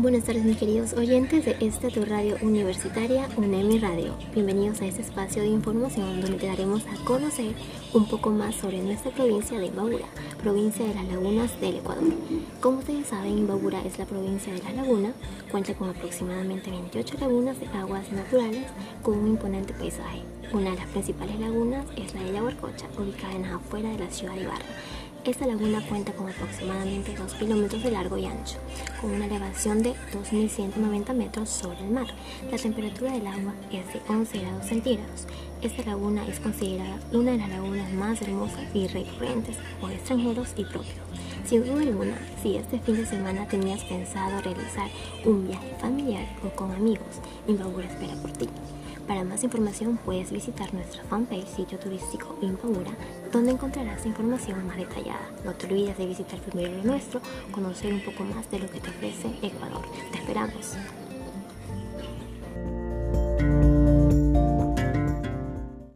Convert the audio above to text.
Buenas tardes mis queridos oyentes de esta tu radio universitaria UNEMI Radio. Bienvenidos a este espacio de información donde te daremos a conocer un poco más sobre nuestra provincia de Imbabura, provincia de las lagunas del Ecuador. Como ustedes saben, Imbabura es la provincia de la laguna, cuenta con aproximadamente 28 lagunas de aguas naturales con un imponente paisaje. Una de las principales lagunas es la de la Huarcocha, ubicada en las afueras de la ciudad de Ibarra. Esta laguna cuenta con aproximadamente 2 kilómetros de largo y ancho, con una elevación de 2.190 metros sobre el mar. La temperatura del agua es de 11 grados centígrados. Esta laguna es considerada una de las lagunas más hermosas y recurrentes por extranjeros y propios. Sin duda alguna, si este fin de semana tenías pensado realizar un viaje familiar o con amigos, Imbabura espera por ti. Para más información puedes visitar nuestra fanpage sitio turístico Imbabura, donde encontrarás información más detallada. No te olvides de visitar primero lo nuestro, conocer un poco más de lo que te ofrece Ecuador. Te esperamos.